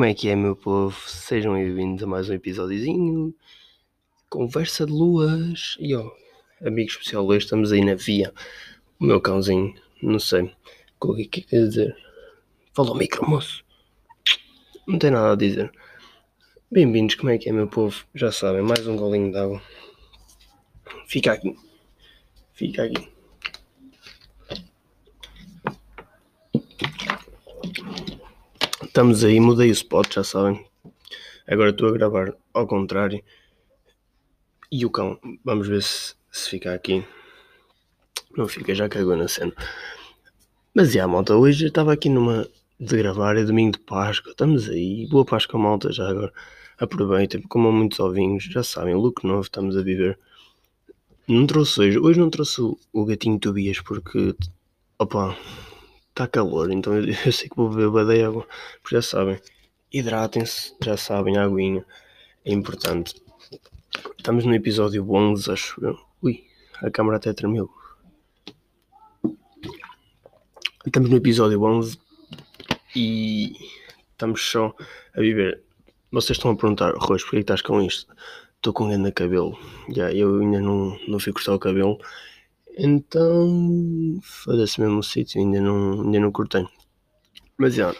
Como é que é, meu povo? Sejam bem-vindos a mais um episódiozinho. Conversa de luas. E ó, amigo especial, hoje estamos aí na via. O meu cãozinho, não sei o que é que quer dizer. Fala ao micro, moço. Não tem nada a dizer. Bem-vindos, como é que é, meu povo? Já sabem, mais um golinho de água. Fica aqui. Fica aqui. Estamos aí, mudei o spot, já sabem. Agora estou a gravar ao contrário. E o cão, vamos ver se, se fica aqui. Não fica, já cagou na cena. Mas já, malta, hoje estava aqui numa de gravar, é domingo de Páscoa, estamos aí. Boa Páscoa, malta, já agora. Aproveitem, comam muitos ovinhos, já sabem, look novo, estamos a viver. Não trouxe hoje, hoje não trouxe o, o gatinho Tobias porque, opa, está calor, então eu, eu, sei que vou beber badeia água, porque já sabem, hidratem-se, já sabem, a aguinha é importante. Estamos no episódio 11, acho eu. Ui, a câmera até tremeu. Estamos no episódio 11 e estamos só a viver. Vocês estão a perguntar, Rojo, porquê estás com isto? Estou com grande cabelo. Já, eu ainda não, não fui cortar o cabelo então, foda-se mesmo o sítio, ainda não, ainda não cortei. Mas é,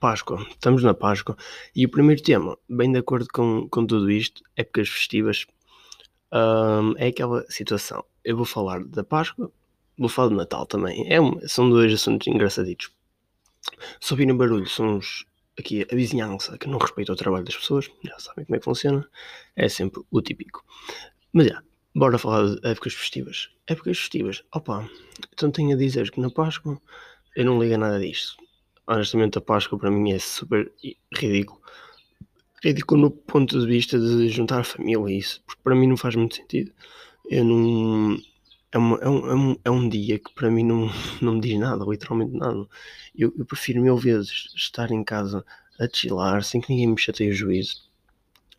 Páscoa, estamos na Páscoa. E o primeiro tema, bem de acordo com, com tudo isto, épocas festivas, é aquela situação. Eu vou falar da Páscoa, vou falar do Natal também. É são dois assuntos engraçaditos. Se barulho, são os, aqui a vizinhança que não respeita o trabalho das pessoas, já sabem como é que funciona, é sempre o típico. Mas já, Bora falar de épocas festivas. Épocas festivas. Opa, então tenho a dizer que na Páscoa eu não ligo a nada disto. Honestamente, a Páscoa para mim é super ridículo. Ridículo no ponto de vista de juntar a família e isso, porque para mim não faz muito sentido. Eu não. É, uma, é, um, é, um, é um dia que para mim não, não me diz nada, literalmente nada. Eu, eu prefiro mil vezes estar em casa a chilar sem que ninguém me chateie o juízo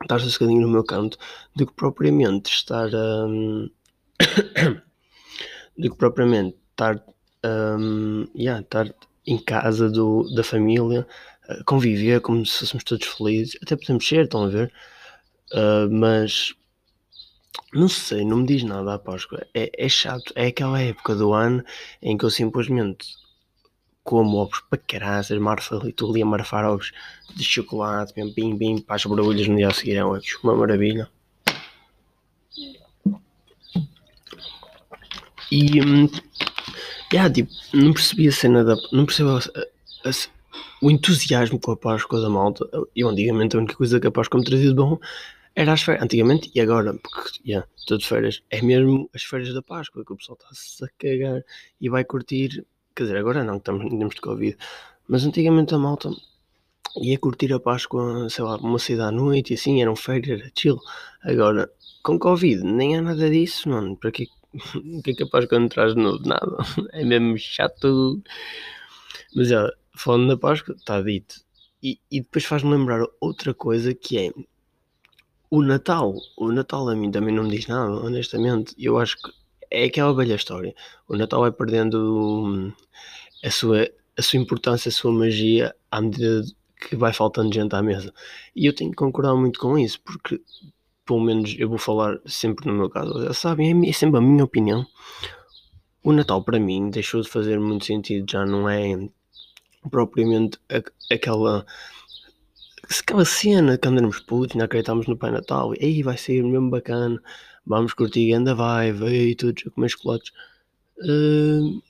estar sossegadinho no meu canto do que propriamente estar um, do que propriamente estar, um, yeah, estar em casa do, da família, conviver como se fôssemos todos felizes, até podemos ser, estão a ver, uh, mas não sei, não me diz nada a Páscoa. É, é chato, é aquela época do ano em que eu simplesmente como ovos para caraças, marfa ali, estou ali a marfar ovos de chocolate, bem, bim, bim, para as borbulhas no dia a seguir, é uma maravilha. E, hum, yeah, tipo, não percebi a cena da, não percebo a, a, a, o entusiasmo com a Páscoa da malta. Eu antigamente a única coisa que a Páscoa me trazia de bom era as férias, antigamente e agora, porque yeah, estou de férias, é mesmo as férias da Páscoa, que o pessoal está-se a cagar e vai curtir Quer dizer, agora não, estamos em termos de Covid. Mas antigamente a malta ia curtir a Páscoa, sei lá, uma cidade à noite e assim, eram férias, era chill. Agora, com Covid, nem há nada disso, mano. Para que, o que é que a Páscoa não traz de novo? Nada. É mesmo chato. Mas é, falando da Páscoa, está dito. E, e depois faz-me lembrar outra coisa que é o Natal. O Natal a mim também não me diz nada, honestamente. Eu acho que é aquela velha história. O Natal vai perdendo hum, a sua, a sua importância, a sua magia à medida que vai faltando gente à mesa. E eu tenho que concordar muito com isso, porque pelo menos eu vou falar sempre no meu caso, sabem, é, é sempre a minha opinião. O Natal para mim deixou de fazer muito sentido, já não é propriamente aquela aquela cena que andamos putos, não acreditamos no Pai Natal, e aí vai ser mesmo bacana, vamos curtir anda vai, veio todos a comer chocolates. Uh,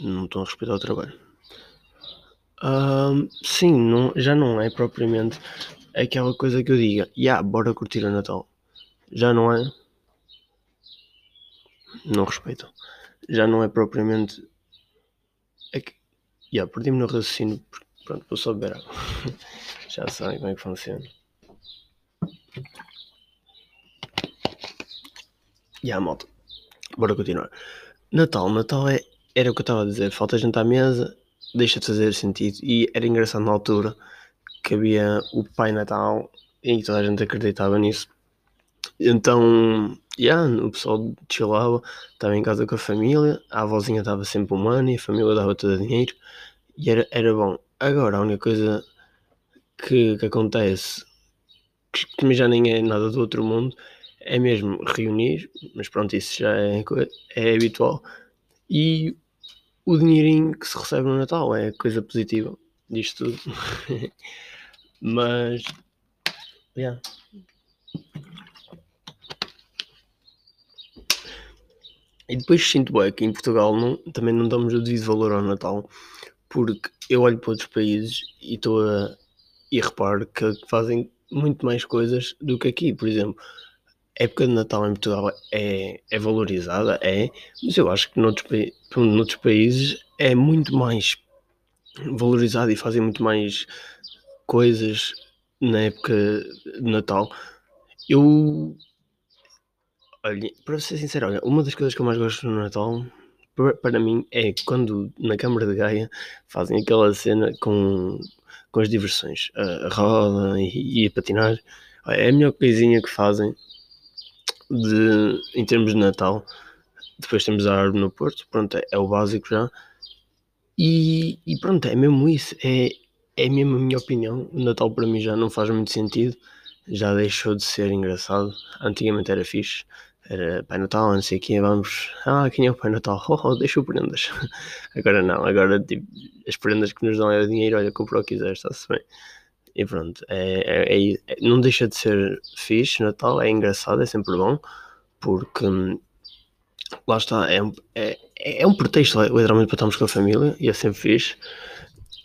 não estão a respeitar o trabalho. Uh, sim, não, já não é propriamente aquela coisa que eu diga, já, yeah, bora curtir o Natal. Já não é. Não respeitam. Já não é propriamente. É que. Yeah, perdi-me no raciocínio. Pronto, vou só beber água. já sabem como é que funciona. E yeah, malta, bora continuar. Natal, Natal é, era o que eu estava a dizer, falta gente à mesa, deixa de fazer sentido. E era engraçado na altura que havia o Pai Natal e toda a gente acreditava nisso. Então, yeah, o pessoal chillava, estava em casa com a família, a avózinha estava sempre humana e a família dava todo o dinheiro e era, era bom. Agora, a única coisa que, que acontece, que também já nem é nada do outro mundo, é mesmo reunir, mas pronto, isso já é, é habitual. E o dinheirinho que se recebe no Natal é coisa positiva disto tudo. mas, yeah. E depois sinto bem que em Portugal não, também não damos o devido valor ao Natal, porque eu olho para outros países e estou a. e reparo que fazem muito mais coisas do que aqui. Por exemplo, época de Natal em Portugal é, é valorizada, é, mas eu acho que noutros, noutros países é muito mais valorizada e fazem muito mais coisas na época de Natal. Eu Olha, para ser sincero, olha, uma das coisas que eu mais gosto no Natal, para, para mim, é quando na Câmara de Gaia fazem aquela cena com, com as diversões, a, a roda e, e, a patinar. É a melhor coisinha que fazem de, em termos de Natal. Depois temos a árvore no Porto, pronto, é, é o básico já. E, e, pronto, é mesmo isso, é, é mesmo a minha opinião. O Natal para mim já não faz muito sentido, já deixou de ser engraçado. Antigamente era fixe, era Pai Natal, não sei quê, vamos, ah, quem é o Pai Natal? Oh, oh deixa prendas. Agora não, agora tipo, as prendas que nos dão é o dinheiro, olha, compra o que quiser, está-se bem. E pronto, é, é, é, não deixa de ser fixe, Natal é engraçado, é sempre bom, porque hum, lá está, é, é, é um pretexto literalmente para estarmos com a família e é sempre fixe.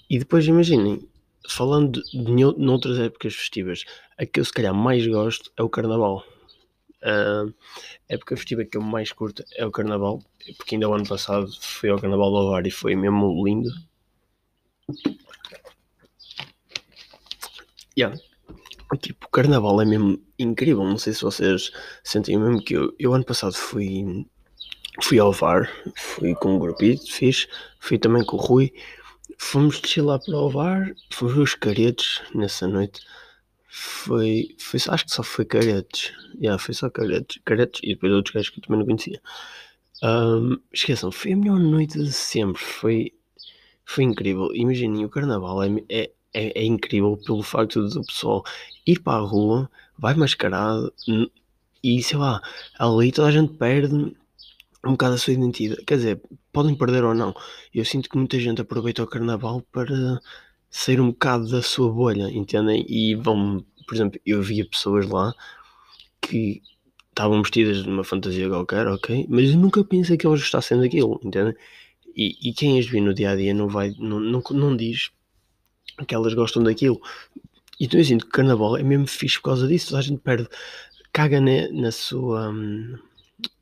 E depois imaginem, falando de, de noutras épocas festivas, a que eu se calhar mais gosto é o Carnaval. A época festiva que eu mais curto é o Carnaval, porque ainda o ano passado fui ao Carnaval do Alvar e foi mesmo lindo. Yeah. Tipo, o Carnaval é mesmo incrível. Não sei se vocês sentem mesmo que eu, eu ano passado fui, fui ao VAR, fui com um grupito, fiz, fui também com o Rui. Fomos descer lá para o VAR, fomos os caretos nessa noite. Foi, foi, acho que só foi caretes. Yeah, foi só caretes. Caretes e depois outros gajos que eu também não conhecia. Um, esqueçam, foi a melhor noite de sempre. Foi, foi incrível. Imaginem, o carnaval é, é, é, é incrível pelo facto do pessoal ir para a rua, vai mascarado e sei lá, ali toda a gente perde um bocado a sua identidade. Quer dizer, podem perder ou não. Eu sinto que muita gente aproveita o carnaval para sair um bocado da sua bolha, entendem? E vão, por exemplo, eu via pessoas lá que estavam vestidas de uma fantasia qualquer, ok, mas eu nunca pensei que elas gostassem daquilo, entendem? E, e quem as vê no dia a dia não vai, não, não, não diz que elas gostam daquilo. Então eu sinto que carnaval é mesmo fixe por causa disso, a gente perde, caga na, na sua.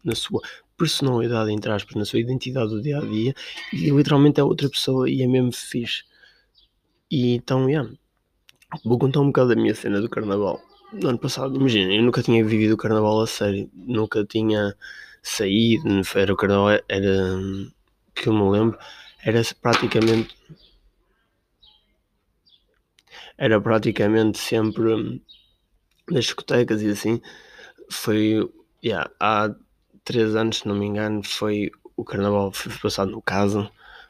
na sua personalidade, entre aspas, na sua identidade do dia a dia e literalmente é outra pessoa e é mesmo fixe. E então, yeah, vou contar um bocado da minha cena do carnaval. No ano passado, imagina, eu nunca tinha vivido o carnaval a sério, nunca tinha saído, era o carnaval, era que eu me lembro, era praticamente era praticamente sempre nas discotecas e assim. Foi yeah, há três anos, se não me engano, foi o carnaval foi passado no casa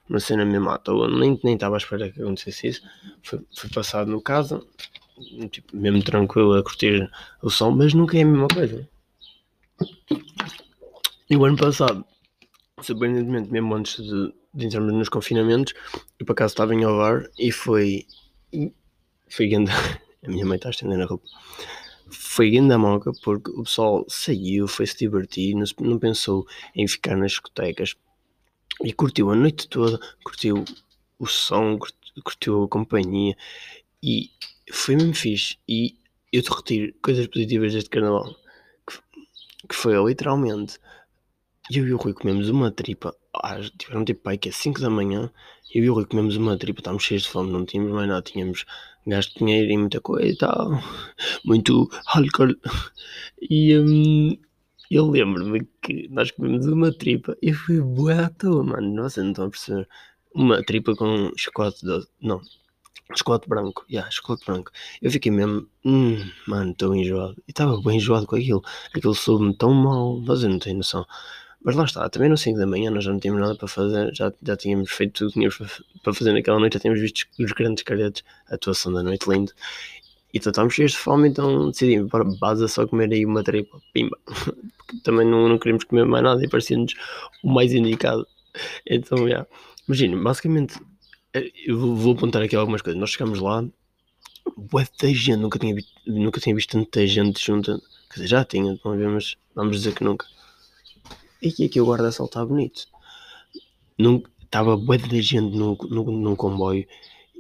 uma cena mesmo à toa, nem estava à espera que acontecesse isso. Foi, foi passado no casa, tipo, mesmo tranquilo a curtir o som, mas nunca é a mesma coisa. E o ano passado, surpreendentemente, mesmo antes de, de entrarmos nos confinamentos, eu por acaso estava em Ovar e foi. Foi grande. A minha mãe está a estender a roupa. Foi grande a moca porque o pessoal saiu, foi se divertir, não, não pensou em ficar nas discotecas e curtiu a noite toda, curtiu o som, curtiu a companhia e foi mesmo fixe. E eu te retiro coisas positivas deste carnaval, que, que foi literalmente eu e o Rui comemos uma tripa, ah, tiveram tipo pai que é 5 da manhã, eu e o Rui comemos uma tripa, estávamos cheios de fome, não tínhamos mais nada, tínhamos gasto dinheiro e muita coisa e tal, muito álcool. E, um, eu lembro-me que nós comemos uma tripa e foi boa à toa, mano. Nossa, não estão a perceber. Uma tripa com chocolate doce. Não, chocolate branco. Yeah, chocolate branco. Eu fiquei mesmo, hum, mano, estou enjoado. E estava bem enjoado com aquilo. Aquilo soube-me tão mal, mas eu não tenho noção. Mas lá está, também no 5 da manhã nós já não tínhamos nada para fazer, já, já tínhamos feito tudo que tínhamos para fazer naquela noite, já tínhamos visto os grandes caretos, a atuação da noite lindo. E então estávamos cheios de fome, então decidimos, para base só comer aí uma tripa, pimba. Porque também não, não queríamos comer mais nada e parecia-nos o mais indicado. Então, já. Yeah. Imagina, basicamente, eh, eu vou apontar aqui algumas coisas. Nós chegamos lá, bué de gente, nunca tinha, nunca tinha visto tanta gente junta. Quer dizer, já tinha, mas vamos dizer que nunca. E aqui, aqui o guarda-sol está bonito. Estava bué de gente no, no, comboio.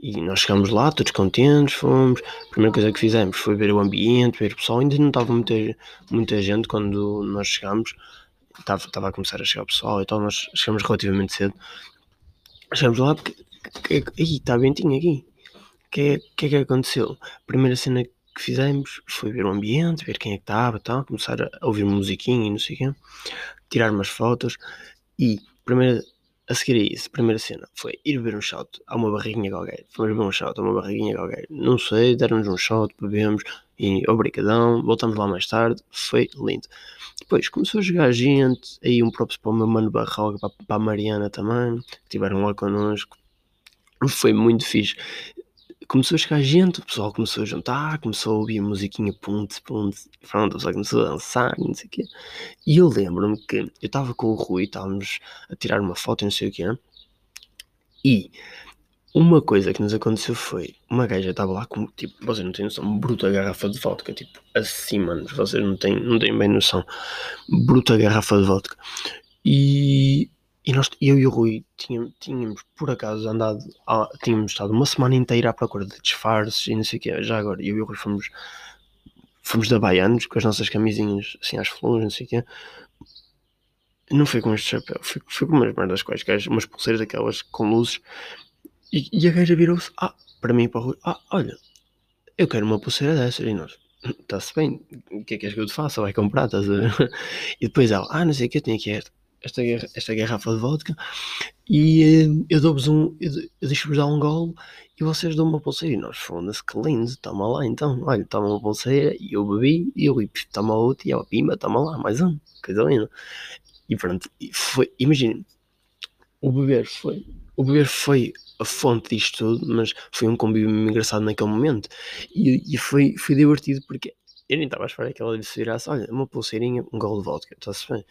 E nós chegámos lá, todos contentes, fomos. A primeira coisa que fizemos foi ver o ambiente, ver o pessoal. Ainda não estava muita, muita gente quando nós chegámos. Estava, a começar a chegar o pessoal, então nós chegamos relativamente cedo. Chegamos lá porque. Aí está ventinho aqui. O que, que é que aconteceu? A primeira cena que fizemos foi ver o ambiente, ver quem é que estava, tal, começar a ouvir musiquinha e não sei o quê, tirar umas fotos e primeira, a seguir a isso, a primeira cena foi ir beber um shot a uma barriguinha qualquer. Fomos beber um shot a uma barriguinha qualquer. Não sei, deram-nos um shot, bebemos e obrigadão, voltamos lá mais tarde, foi lindo. Depois começou a jogar gente, aí um próprio para o meu mano Barroga, para, para a Mariana também, que estiveram lá connosco. Foi muito fixe começou a chegar gente, o pessoal começou a juntar, começou a ouvir musiquinha ponte, ponte, pronto, o pessoal começou a dançar, não sei o quê. E eu lembro-me que eu estava com o Rui, estávamos a tirar uma foto, não sei o quê, e uma coisa que nos aconteceu foi, uma gaja estava lá com, tipo, vocês não têm noção, bruta garrafa de vodka, tipo, assim, mano, vocês não têm, não têm bem noção, bruta garrafa de vodka. E e nós, eu e o Rui tínhamos, tínhamos por acaso andado, tínhamos estado uma semana inteira à procura de disfarces e não sei o que. Já agora, eu e o Rui fomos, fomos da Baianos com as nossas camisinhas assim às flores, não sei o que. Não foi com este chapéu, foi, foi com umas merdas quaisquer, umas pulseiras aquelas com luzes. E, e a gaja virou-se, ah, para mim e para o Rui, ah, olha, eu quero uma pulseira dessas. E nós, está-se bem, o que é que és que eu te faça? Vai comprar, estás a ver? E depois ela, ah, não sei o que, eu tenho aqui esta esta, esta garrafa de vodka e eh, eu dou-vos um, eu, eu deixo-vos dar um golo e vocês dão uma pulseira. E nós, foda-se, que lindo, toma lá então. Olha, toma uma pulseira e eu bebi e eu toma outra e ela, pimba, toma lá, mais um, coisa linda. E pronto, foi, imaginem, o beber foi, o beber foi a fonte disto tudo, mas foi um convívio engraçado naquele momento e, e foi, foi divertido porque eu nem estava a esperar que ela se virasse, olha, uma pulseirinha, um golo de vodka, está-se bem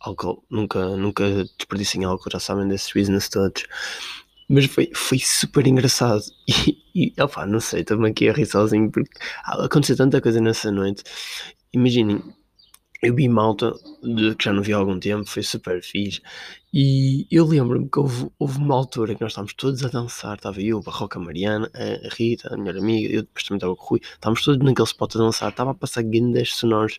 álcool, nunca, nunca desperdicem álcool, já sabem desses business todos. Mas foi, foi super engraçado. E, e opa, não sei, estou-me aqui a rir sozinho porque aconteceu tanta coisa nessa noite. Imaginem, eu vi malta de, que já não vi há algum tempo, foi super fixe. E eu lembro-me que houve, houve uma altura que nós estávamos todos a dançar. Estava eu, a Barroca Mariana, a Rita, a minha amiga, eu depois também estava com o Rui. Estávamos todos naquele spot a dançar. Estava a passar grandes sonoros.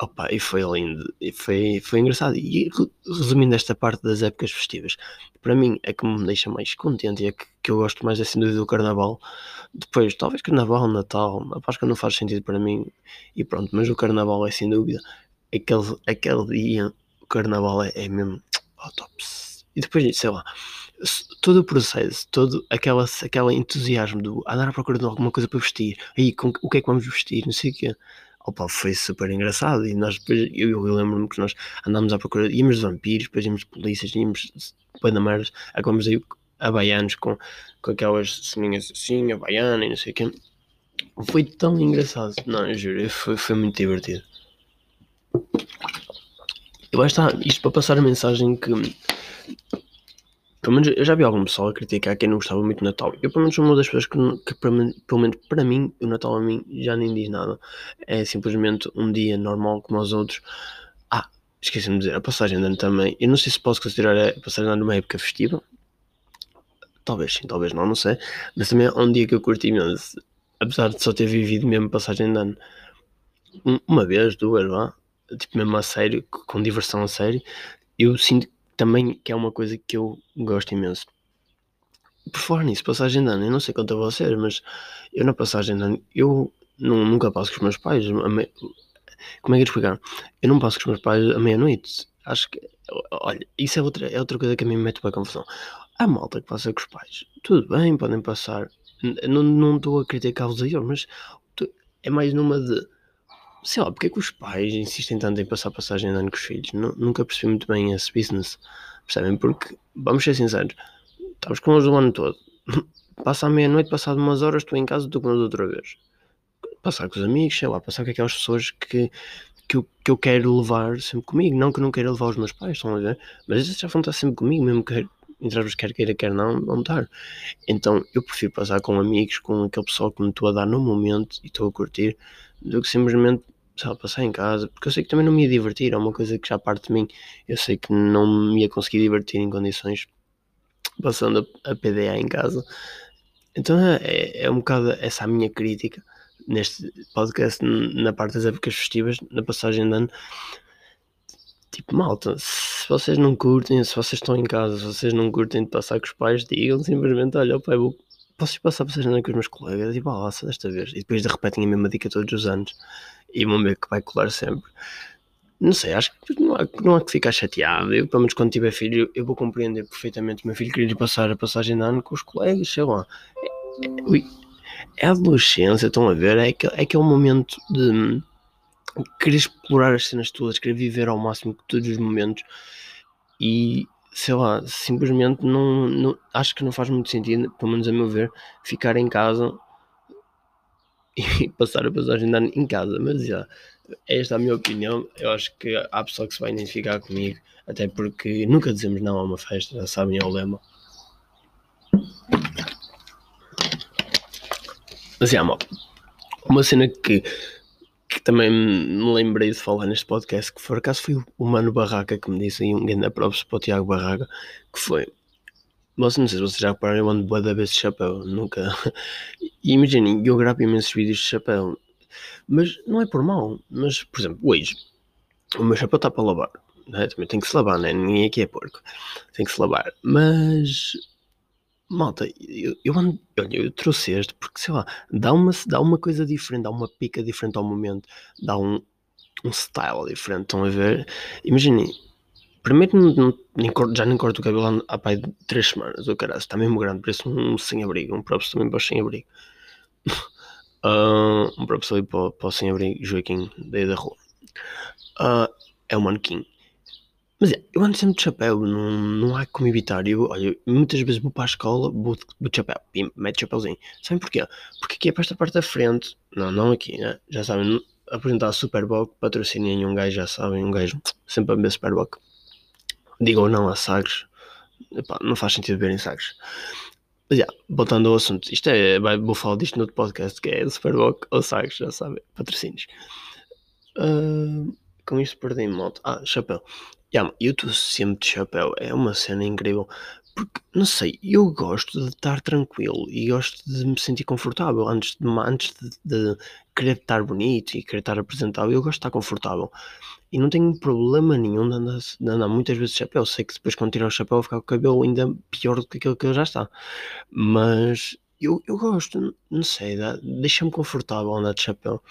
Opa, e foi lindo, e foi, foi engraçado. E resumindo esta parte das épocas festivas, para mim é que me deixa mais contente e é que, que eu gosto mais é sem dúvida do Carnaval. Depois, talvez Carnaval, Natal, a Páscoa não faz sentido para mim e pronto, mas o Carnaval é sem dúvida. Aquele, aquele dia, o Carnaval é, é mesmo oh, tops. E depois, sei lá, todo o processo, todo aquela, aquele entusiasmo do andar à procura de alguma coisa para vestir, aí com, o que é que vamos vestir, não sei o quê opa, foi super engraçado. E nós depois, eu, eu lembro-me que nós andámos à procura, íamos de vampiros, depois íamos de polícias, íamos de merdas, acabamos aí a baianos com, com aquelas seminhas assim, a baiana e não sei o quê. Foi tão engraçado, não, eu juro, foi, foi muito divertido. E lá está, isto para passar a mensagem que pelo menos eu já vi algum pessoal a criticar quem não gostava muito do Natal. Eu, pelo menos, sou uma das pessoas que, que pelo menos para mim, o Natal a mim já nem diz nada. É simplesmente um dia normal como os outros. Ah, esqueci-me de dizer, a passagem de ano também. Eu não sei se posso considerar a passagem de ano uma época festiva. Talvez sim, talvez não, não sei. Mas também é um dia que eu curti imenso. Apesar de só ter vivido mesmo passagem de ano uma vez, duas, lá, tipo mesmo a sério, com diversão a sério, eu sinto também que é uma coisa que eu gosto imenso. Por falar nisso, passagem de ano, eu não sei quanto a vocês, mas eu na passagem de ano, eu não, nunca passo com os meus pais. Me... Como é que eu explicar? Eu não passo com os meus pais à meia-noite. Acho que, olha, isso é outra, é outra coisa que a mim me mete para a confusão. Há malta que passa com os pais, tudo bem, podem passar. Não, não estou a criticar-vos a eles, mas é mais numa de sei lá, porque é que os pais insistem tanto em passar passagem de ano com os filhos? Nu- nunca percebi muito bem esse business. Percebem? Porque, vamos ser sinceros, estamos com eles o ano todo. Passa a meia-noite, passado umas horas, estou em casa, estou com eles outra vez. Passar com os amigos, sei lá, passar com aquelas pessoas que, que, eu, que eu quero levar sempre comigo. Não que eu não queira levar os meus pais, estão a ver? Mas esses já vão estar sempre comigo, mesmo que, entre quer queira, quer não, vão estar. Então eu prefiro passar com amigos, com aquele pessoal que me estou a dar no momento e estou a curtir, do que simplesmente sei lá, passar em casa, porque eu sei que também não me ia divertir, é uma coisa que já parte de mim. Eu sei que não me ia conseguir divertir em condições passando a, a PDA em casa. Então é, é um bocado essa a minha crítica neste podcast, na parte das épocas festivas, na passagem de ano. Tipo, malta, se vocês não curtem, se vocês estão em casa, se vocês não curtem de passar com os pais, digam simplesmente: olha, pai, vou, posso ir passar a passagem de ano com os meus colegas? E só desta vez. E depois de repetem a mesma dica todos os anos e vão ver que vai colar sempre. Não sei, acho que não há, não há que ficar chateado. Eu, pelo menos quando tiver filho, eu vou compreender perfeitamente o meu filho querer passar a passagem de ano com os colegas, sei lá. É, é, é a adolescência, estão a ver? É aquele, é aquele momento de querer explorar as cenas todas, querer viver ao máximo todos os momentos e sei lá, simplesmente não, não acho que não faz muito sentido, pelo menos a meu ver, ficar em casa e passar a passagem de ano em casa, mas já, esta é a minha opinião. Eu acho que há pessoa que se vai identificar comigo, até porque nunca dizemos não a uma festa, já sabem, é o lema. Mas já. Uma cena que, que também me lembrei de falar neste podcast, que por acaso foi o Mano Barraca que me disse aí um grande props para o Tiago Barraca, que foi. Vocês não sei se vocês já repararam, eu ando boa da vez de chapéu, nunca. Imaginem, eu gravo imensos vídeos de chapéu, mas não é por mal. Mas, por exemplo, hoje, o meu chapéu está para lavar, né? também tem que se lavar, né? ninguém aqui é porco, tem que se lavar. Mas, malta, eu, eu, ando, eu trouxe este porque, sei lá, dá uma, dá uma coisa diferente, dá uma pica diferente ao momento, dá um, um style diferente. Estão a ver? Imaginem, primeiro não, já nem corto o cabelo há pai de 3 semanas, o caralho, está mesmo grande, parece um sem-abrigo, um próprio também para os sem-abrigo. Uh, um próprio ali para, para o sem-abrigo Joaquim, daí da rua. Uh, é um manequim. Mas é, eu ando sempre de chapéu, não, não há como evitar. Eu, olha, muitas vezes vou para a escola, vou de, de chapéu, pim, mete chapéuzinho. Sabem porquê? Porque aqui é para esta parte da frente, não, não aqui, né? já sabem, apresentar a Superboc, patrocinem um gajo, já sabem, um gajo sempre a ver Superboc. Digam não a Sagres, Epá, não faz sentido verem Sagres. Mas já, voltando ao assunto, isto é, vou falar disto no outro podcast que é Superboc ou Sagres, já sabem, patrocínios. Uh, com isto perdi moto. Ah, chapéu. Yeah, eu estou sempre de chapéu, é uma cena incrível. Porque, não sei, eu gosto de estar tranquilo e gosto de me sentir confortável antes de, antes de, de querer estar bonito e querer estar apresentável. Eu gosto de estar confortável e não tenho problema nenhum de andar, de andar muitas vezes de chapéu. Sei que depois, quando tirar o chapéu, ficar com o cabelo ainda pior do que aquele que já está. Mas eu, eu gosto, não sei, deixa-me confortável andar de chapéu.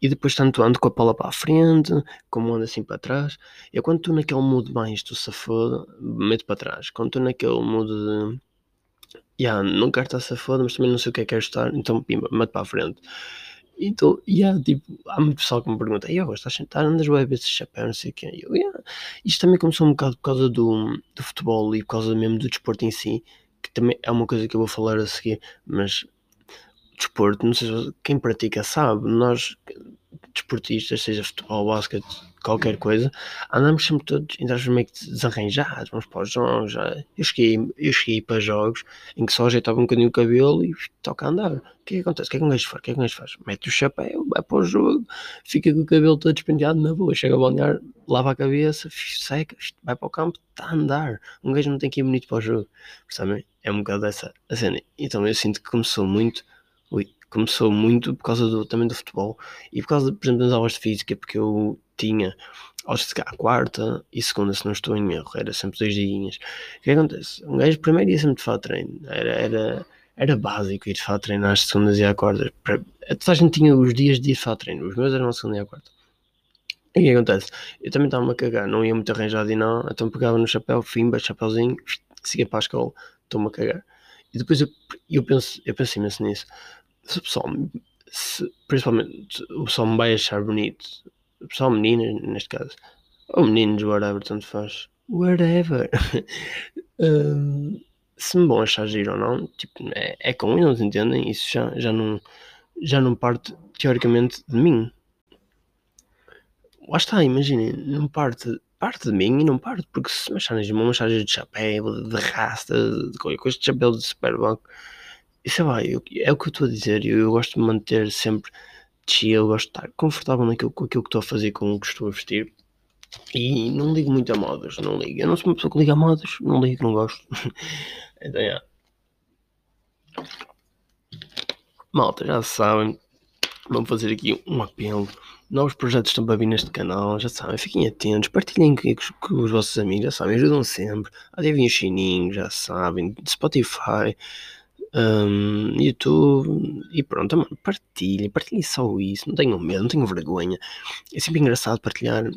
E depois tanto ando com a pala para a frente, como ando assim para trás. Eu quando estou naquele mood mais do safado, meto para trás. Quando estou naquele mood de. Yeah, não quero estar safado, mas também não sei o que é que quero estar, então pimba, meto para a frente. Então, yeah, tipo, há muito pessoal que me pergunta, eu estás sentado, andas bem a ver esse chapéu, não sei o quê. Eu, yeah. Isto também começou um bocado por causa do, do futebol e por causa mesmo do desporto em si, que também é uma coisa que eu vou falar a seguir, mas desporto, não sei se quem pratica sabe, nós desportistas, seja futebol, basquete, qualquer coisa, andamos sempre todos, entre meio que desarranjados, vamos para os jogos. Eu, cheguei, eu cheguei para jogos em que só ajeitava um bocadinho o cabelo e toca andar. O que é que acontece? O que é que um gajo faz? O que é que um gajo faz? Mete o chapéu, vai para o jogo, fica com o cabelo todo despenteado na boa, chega a balnear, lava a cabeça, seca, vai para o campo, está a andar. Um gajo não tem que ir bonito para o jogo, percebem? É um bocado dessa a cena. Então eu sinto que começou muito. Começou muito por causa do, também do futebol e por causa, por exemplo, das aulas de física, porque eu tinha aulas de quarta e segunda, se não estou em erro, era sempre dois dias. O que acontece? Um gajo primeiro ia sempre de fato treino, era, era, era básico ir de fato treino às segundas e à quarta. Toda a gente tinha os dias de ir de fato treino, os meus eram a segunda e à quarta. E o que acontece? Eu também estava-me a cagar, não ia muito arranjado e não, então pegava no chapéu, fimba, chapéuzinho, seguia para a escola, estou-me a cagar. E depois eu, eu, penso, eu penso imenso nisso. Se o pessoal se, principalmente o pessoal me vai achar bonito, o pessoal meninas, neste caso, ou meninos, whatever, tanto faz, whatever. um, se me vão achar giro ou não, tipo, é, é com eles, entendem? Isso já, já, não, já não parte teoricamente de mim. Lá está, imaginem, não parte, parte de mim e não parte, porque se me acharem de uma charge de chapéu, de rasta, de qualquer coisa, de chapéu de superbanco, é, vai, eu, é o que eu estou a dizer, eu, eu gosto de manter sempre chill, gosto de estar confortável naquilo, com aquilo que estou a fazer, com o que estou a vestir. E não ligo muito a modas, não ligo. Eu não sou uma pessoa que liga a modas, não ligo, não gosto. então, é. Malta, já sabem, vamos fazer aqui um apelo. Novos projetos estão para vir neste canal, já sabem, fiquem atentos, partilhem com, com os vossos amigos, já sabem, ajudam sempre. Ativem o sininho, já sabem, Spotify, um, YouTube e pronto, mano, partilhem, partilhem só isso, não tenham medo, não tenham vergonha. É sempre engraçado partilhar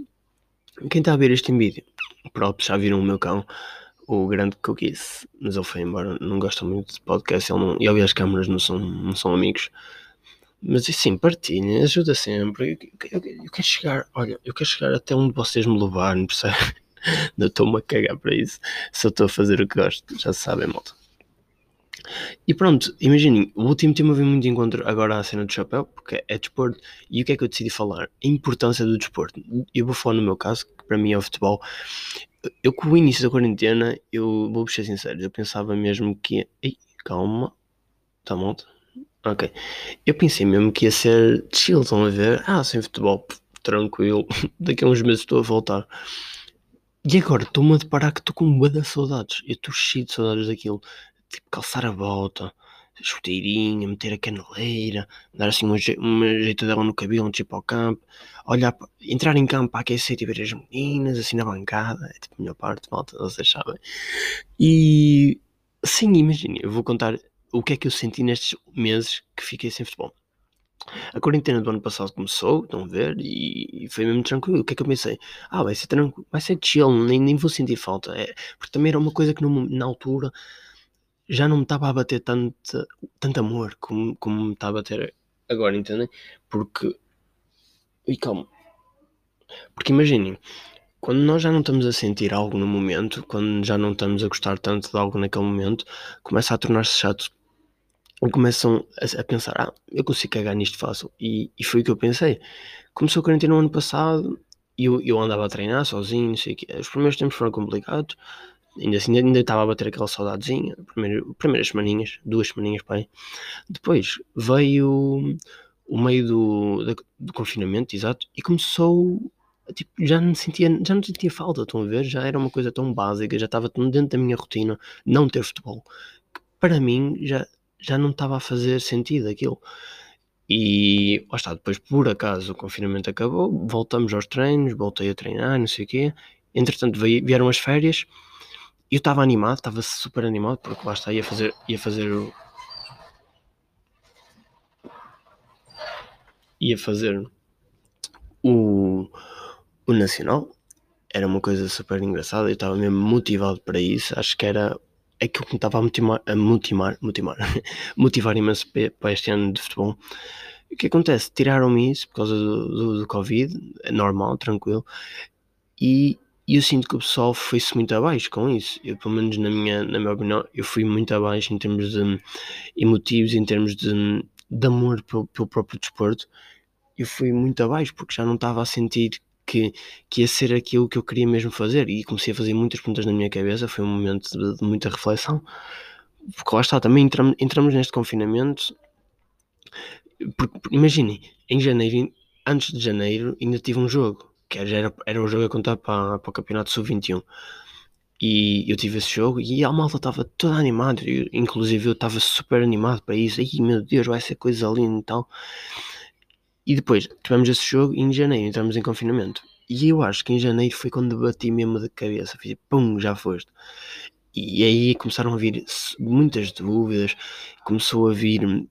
quem está a ver este vídeo, próprio já viram o meu cão, o grande Cookies, mas ele foi embora, não gosta muito de podcast, ele não, ele e as câmaras não são, não são amigos. Mas assim, partilhem, ajuda sempre. Eu, eu, eu, quero chegar, olha, eu quero chegar até onde vocês me levarem, percebe? Não estou-me a cagar para isso. Eu estou a fazer o que gosto, já sabem, malta. E pronto, imaginem, o último tema vem muito de encontro agora à cena do chapéu, porque é desporto. E o que é que eu decidi falar? A importância do desporto. Eu vou falar no meu caso, que para mim é o futebol. Eu com o início da quarentena, eu vou ser sincero, eu pensava mesmo que. Ei, calma, tá monta? Ok. Eu pensei mesmo que ia ser chill, estão a ver? Ah, sem futebol, tranquilo. Daqui a uns meses estou a voltar. E agora estou-me a deparar que estou com uma das saudades. Eu estou cheio de saudades daquilo tipo, calçar a bota, chuteirinha, meter a caneleira, dar assim uma, uma dela no cabelo antes de campo, olhar, entrar em campo para aquecer e ver as meninas assim na bancada, é tipo a melhor parte, malta, vocês sabem. E sim, imagine, eu vou contar o que é que eu senti nestes meses que fiquei sem futebol. A quarentena do ano passado começou, estão a ver, e, foi mesmo tranquilo. O que é que eu pensei? Ah, vai ser tranquilo, vai ser chill, nem, nem vou sentir falta. É, porque também era uma coisa que no, na altura já não me estava a bater tanto, tanto amor como, como me está a bater agora, entendem? Porque. E calma. Porque imaginem, quando nós já não estamos a sentir algo no momento, quando já não estamos a gostar tanto de algo naquele momento, começa a tornar-se chato. E começam a, a, pensar, ah, eu consigo cagar nisto fácil. E, e foi o que eu pensei. Começou a quarentena no ano passado, e eu, eu andava a treinar sozinho, não sei o quê. Os primeiros tempos foram complicados ainda assim ainda estava a bater aquela saudadezinha, primeiro, primeiras semaninhas, duas semaninhas pai. Depois veio o meio do, do confinamento, exato, e começou tipo, já não sentia, já não sentia falta, estão a ver? Já era uma coisa tão básica, já estava tão dentro da minha rotina não ter futebol, que para mim já, já não estava a fazer sentido aquilo. E lá está, depois por acaso o confinamento acabou, voltamos aos treinos, voltei a treinar, não sei o quê. Entretanto vieram as férias eu estava animado, estava super animado, porque lá está, ia fazer, ia fazer o. ia fazer o, o Nacional. Era uma coisa super engraçada, eu estava mesmo motivado para isso. Acho que era aquilo que me estava a motivar, a motivar, motivar, motivar imenso para este ano de futebol. O que acontece? Tiraram-me isso por causa do, do, do Covid, é normal, tranquilo, e e eu sinto que o pessoal foi-se muito abaixo com isso. Eu, pelo menos na minha, na minha opinião, eu fui muito abaixo em termos de emotivos, em termos de, de amor pelo, pelo próprio desporto. Eu fui muito abaixo porque já não estava a sentir que, que ia ser aquilo que eu queria mesmo fazer. E comecei a fazer muitas perguntas na minha cabeça. Foi um momento de, de muita reflexão. Porque lá está, também entramos, entramos neste confinamento. Porque, imaginem, em janeiro, antes de janeiro, ainda tive um jogo que era, era o jogo a contar para, para o campeonato sub-21. E eu tive esse jogo e a malta estava toda animada, eu, inclusive eu estava super animado para isso. Ai meu Deus, vai ser coisa linda e tal. E depois tivemos esse jogo e em janeiro entramos em confinamento. E eu acho que em janeiro foi quando bati mesmo de cabeça, fiz pum, já foste. E aí começaram a vir muitas dúvidas, começou a vir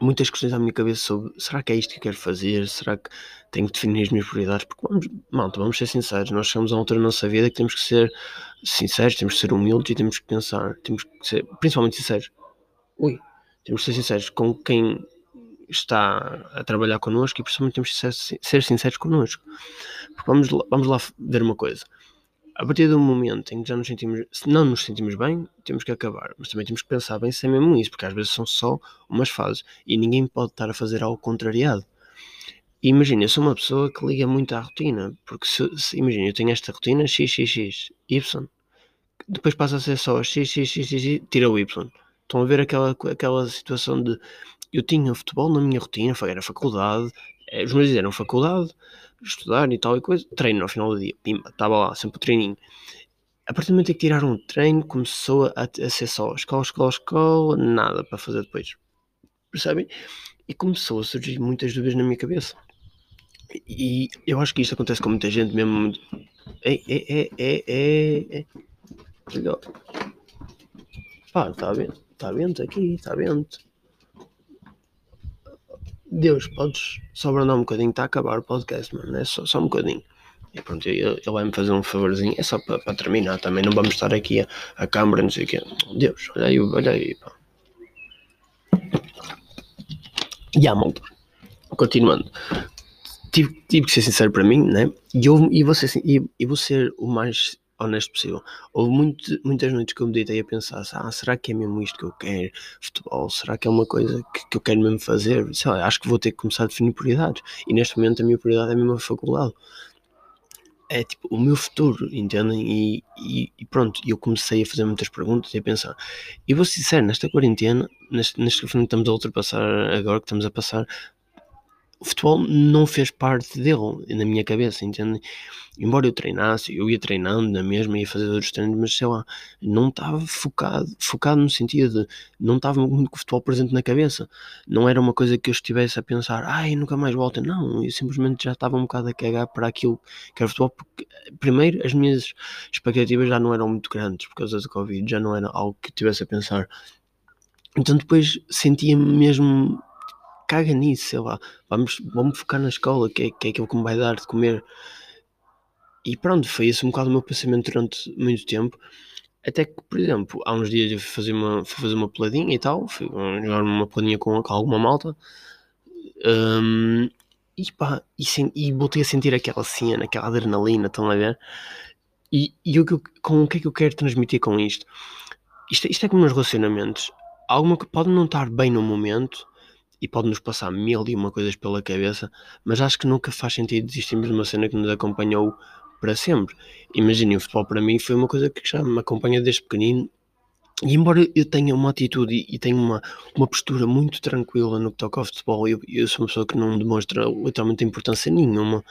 muitas questões à minha cabeça sobre será que é isto que eu quero fazer? Será que tenho que definir as minhas prioridades? Porque vamos, malta, vamos ser sinceros, nós chegamos a uma altura da nossa vida que temos que ser sinceros, temos que ser humildes e temos que pensar, temos que ser principalmente sinceros. Ui, temos que ser sinceros com quem está a trabalhar connosco e principalmente temos que ser, ser sinceros connosco. Porque vamos vamos lá ver uma coisa. A partir do momento em que já nos sentimos, se não nos sentimos bem, temos que acabar. Mas também temos que pensar bem se é mesmo isso, porque às vezes são só umas fases e ninguém pode estar a fazer algo contrariado. Imagina, eu sou uma pessoa que liga muito à rotina, porque se, se imagina, eu tenho esta rotina x, x, x, y, depois passa a ser só x, x, x, x, x tira o y. Estão a ver aquela, aquela situação de eu tinha futebol na minha rotina, era faculdade, eh, os meus eram faculdade, estudar e tal e coisa, treino ao final do dia, pimba, estava lá, sempre o treininho. A partir do momento em que tiraram o treino, começou a, a ser só escola, escola, escola, nada para fazer depois. Percebem? E começou a surgir muitas dúvidas na minha cabeça. E eu acho que isto acontece com muita gente mesmo. É, é, é, é, é. é. Pá, está vento, está vento aqui, está vento. Deus, podes só abrandar um bocadinho, está a acabar o podcast, mano, é só, só um bocadinho. E pronto, ele, ele vai-me fazer um favorzinho, é só para, para terminar também, não vamos estar aqui a, a câmara, não sei o quê. Deus, olha aí, olha aí, pá. E a malta, continuando, tive, tive que ser sincero para mim, né? E, eu, e, vou ser, e, e vou ser o mais honesto possível. Houve muito, muitas noites que eu me deitei a pensar: ah, será que é mesmo isto que eu quero? Futebol? Será que é uma coisa que, que eu quero mesmo fazer? Sei lá, acho que vou ter que começar a definir prioridades. E neste momento a minha prioridade é mesmo a faculdade. É tipo o meu futuro, entendem? E, e, e pronto, eu comecei a fazer muitas perguntas e a pensar. E vou ser sincero, nesta quarentena, neste, neste que estamos a ultrapassar agora, que estamos a passar, o futebol não fez parte dele, na minha cabeça, entende? Embora eu treinasse, eu ia treinando na mesma, ia fazer outros treinos, mas sei lá, não estava focado, focado no sentido de não estava muito com o futebol presente na cabeça. Não era uma coisa que eu estivesse a pensar, ai, nunca mais volta. Não, eu simplesmente já estava um bocado a cagar para aquilo que era futebol, porque primeiro as minhas expectativas já não eram muito grandes por causa do Covid, já não era algo que eu estivesse a pensar. Então depois sentia-me mesmo caga nisso, sei lá, vamos, vamos focar na escola, que é, que é aquilo que me vai dar de comer. E pronto, foi esse um bocado o meu pensamento durante muito tempo. Até que, por exemplo, há uns dias eu fui fazer uma, fui fazer uma peladinha e tal, fui jogar uma peladinha com, com alguma malta. Um, e pá, e, sem, e voltei a sentir aquela cena, aquela adrenalina, estão a ver? E, e o que eu, com o que é que eu quero transmitir com isto? Isto, isto é como nos relacionamentos. Alguma que pode não estar bem no momento, e pode-nos passar mil e uma coisas pela cabeça, mas acho que nunca faz sentido desistirmos de uma cena que nos acompanhou para sempre. Imaginem, o futebol para mim foi uma coisa que já me acompanha desde pequenino. E embora eu tenha uma atitude e tenha uma, uma postura muito tranquila no que toca ao futebol, eu, eu sou uma pessoa que não demonstra literalmente importância nenhuma.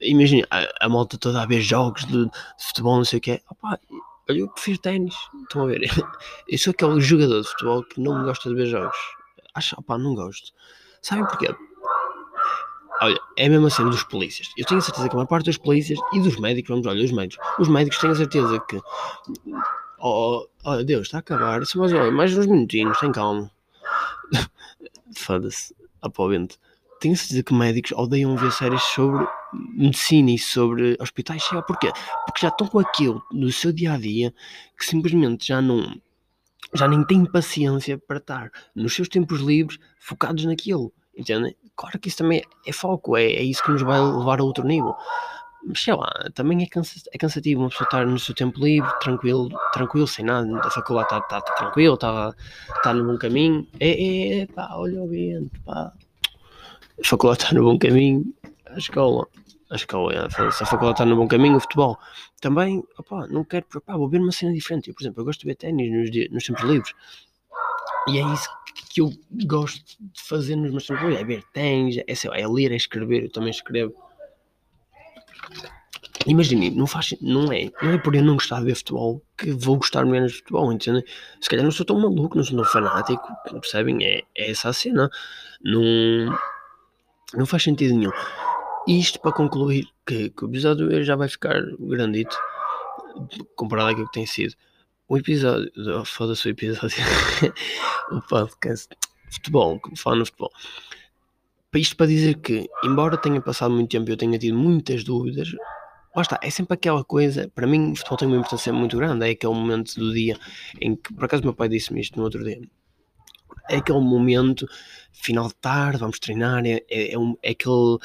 Imagina a, a malta toda a ver jogos de, de futebol, não sei o que é. Opa, eu prefiro ténis. Estão a ver? Eu sou aquele jogador de futebol que não gosta de ver jogos acho, opá, não gosto. Sabem porquê? Olha, é a mesma cena dos polícias. Eu tenho a certeza que a maior parte dos polícias e dos médicos, vamos olha, os médicos, os médicos têm a certeza que. Oh, oh Deus, está a acabar. Mas olha, mais uns minutinhos, tem calma. Foda-se, após Tenho a certeza que médicos odeiam ver séries sobre medicina e sobre hospitais. Chega, porquê? Porque já estão com aquilo no seu dia a dia que simplesmente já não já nem têm paciência para estar nos seus tempos livres focados naquilo. Entendem? Claro que isso também é foco, é, é isso que nos vai levar a outro nível. Mas sei lá, também é, cansa é cansativo uma pessoa estar no seu tempo livre, tranquilo, tranquilo, sem nada, a faculdade está tá, tá tranquilo, está tá no bom caminho. É, é, é, pá, olha o vento, pá. A faculdade está no bom caminho, a escola a escola, se a faculdade está no bom caminho, o futebol também, não quero, vou ver uma cena diferente. Eu, por exemplo, eu gosto de ver ténis nos, nos tempos livres e é isso que eu gosto de fazer nos meus tempos livres: é ver ténis, é, é ler, é escrever. Eu também escrevo. Imagine, não faz, não é, não é por eu não gostar de ver futebol que vou gostar menos de futebol, entende? Se calhar não sou tão maluco, não sou tão fanático, percebem? É, é essa a cena. Não, não faz sentido nenhum. Isto para concluir que, que o episódio já vai ficar grandito comparado àquilo que tem sido. O episódio. Oh, Foda-se o episódio. o podcast. Futebol, fala no futebol. Isto para dizer que, embora tenha passado muito tempo e eu tenha tido muitas dúvidas, lá está, é sempre aquela coisa. Para mim, o futebol tem uma importância muito grande. É aquele momento do dia em que, por acaso, meu pai disse-me isto no outro dia. é aquele momento, final de tarde, vamos treinar, é, é, é, um, é aquele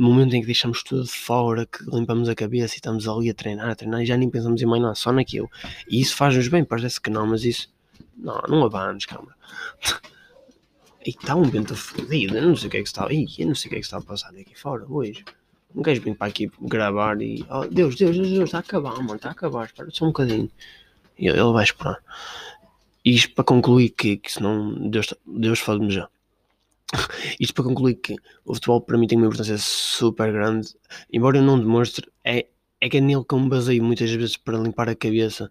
momento em que deixamos tudo de fora, que limpamos a cabeça e estamos ali a treinar, a treinar e já nem pensamos em mais nada, só naquilo. E isso faz-nos bem, parece que não, mas isso. Não, não abanes, calma. E está um vento fodido, eu não sei o que é que está. Ih, eu não sei o que é que está a passar aqui fora hoje. Não queres vir para aqui gravar e. Oh, Deus, Deus, Deus, Deus, está a acabar, mano, está a acabar, espera só um bocadinho. E ele vai esperar. Isto para concluir que, que senão Deus, Deus faz-me já. Isto para concluir que o futebol para mim tem uma importância super grande, embora eu não demonstre, é, é que é nele que eu me baseio muitas vezes para limpar a cabeça.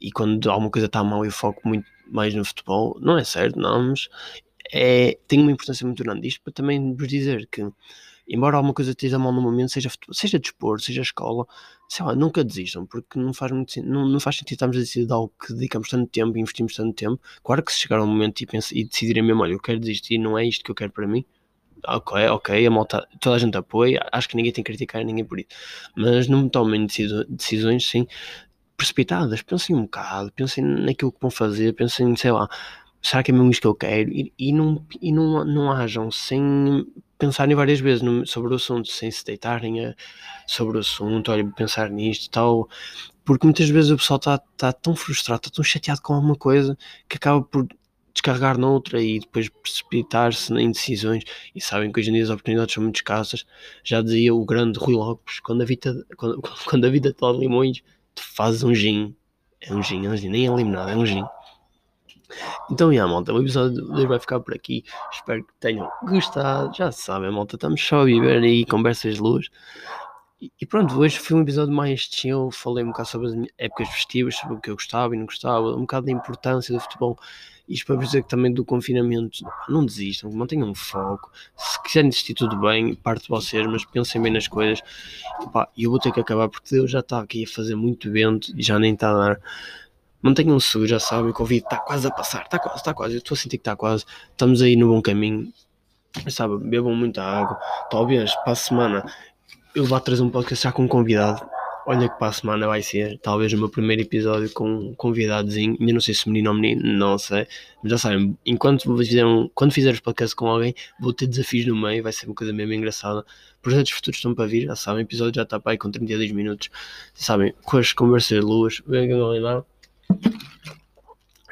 E quando alguma coisa está mal eu foco muito mais no futebol, não é certo, não, mas é, tem uma importância muito grande. Isto para também vos dizer que, embora alguma coisa esteja mal no momento, seja, seja desporto, seja escola, sei lá, nunca desistam, porque não faz, muito, não, não faz sentido estarmos a decidir de algo que dedicamos tanto tempo e investimos tanto tempo. Claro que se chegar ao momento e, pensa, e decidirem mesmo, olha, eu quero desistir, não é isto que eu quero para mim. Ok, ok, a malta, toda a gente apoia, acho que ninguém tem que criticar ninguém por isso, mas não tomem decisões, sim, precipitadas, pensem um bocado, pensem naquilo que vão fazer, pensem, sei lá, será que é mesmo isto que eu quero? E, e, não, e não, não hajam sem pensarem várias vezes no, sobre o assunto, sem se deitarem a, sobre o assunto, olha, pensar nisto e tal, porque muitas vezes o pessoal está tá tão frustrado, está tão chateado com alguma coisa que acaba por descarregar noutra e depois precipitar-se em decisões. E sabem que hoje em dia as oportunidades são muito escassas. Já dizia o grande Rui Lopes quando a vida, quando, quando a vida limões tu fazes um gin. É um gin, é um gin, nem é limonada, é um gin então, yeah, malta, o episódio de hoje vai ficar por aqui. Espero que tenham gostado. Já sabem, malta, estamos só a viver aí conversas de luz. E pronto, hoje foi um episódio mais chill. Falei um bocado sobre as épocas festivas, sobre o que eu gostava e não gostava, um bocado da importância do futebol. Isto para dizer que também do confinamento, não desistam, mantenham foco. Se quiserem desistir, tudo bem, parte de vocês, mas pensem bem nas coisas. E eu vou ter que acabar porque eu já está aqui a fazer muito vento e já nem está a dar. Mantenham-se já sabem, o Covid está quase a passar, está quase, está quase, eu estou a sentir que está quase, estamos aí no bom caminho, sabe, bebam muita água, talvez para a semana eu vá trazer um podcast já com um convidado, olha que para a semana vai ser, talvez o meu primeiro episódio com um convidadozinho, ainda não sei se menino ou menino, não sei, mas já sabem, enquanto fizeram, quando fizeres podcast com alguém, vou ter desafios no meio, vai ser uma coisa mesmo engraçada, projetos futuros estão para vir, já sabem, o episódio já está para aí com 32 minutos, já sabem, com as conversas de luas, venham lá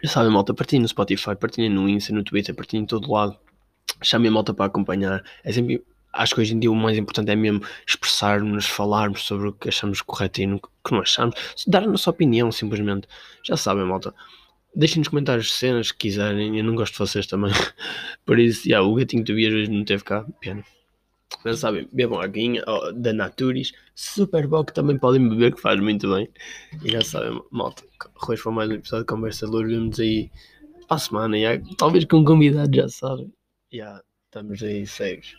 já sabem, malta, partilhem no Spotify, partilhem no Insta, no Twitter, partilhem em todo lado. Chamem a malta para acompanhar. É sempre, acho que hoje em dia o mais importante é mesmo expressarmos, falarmos sobre o que achamos correto e o que não achamos. Dar a nossa opinião, simplesmente. Já sabem, malta. Deixem nos comentários cenas que quiserem. Eu não gosto de vocês também. Por isso, yeah, o gatinho tu vias hoje não teve cá. Pena. Mas sabem, bebam aguinha oh, da Naturis, super bom que também podem beber, que faz muito bem. E já sabem, malta, hoje foi mais um episódio de Conversa de Luz, vemos aí para a semana, já, talvez com um convidado, já sabem. Já, estamos aí cegos.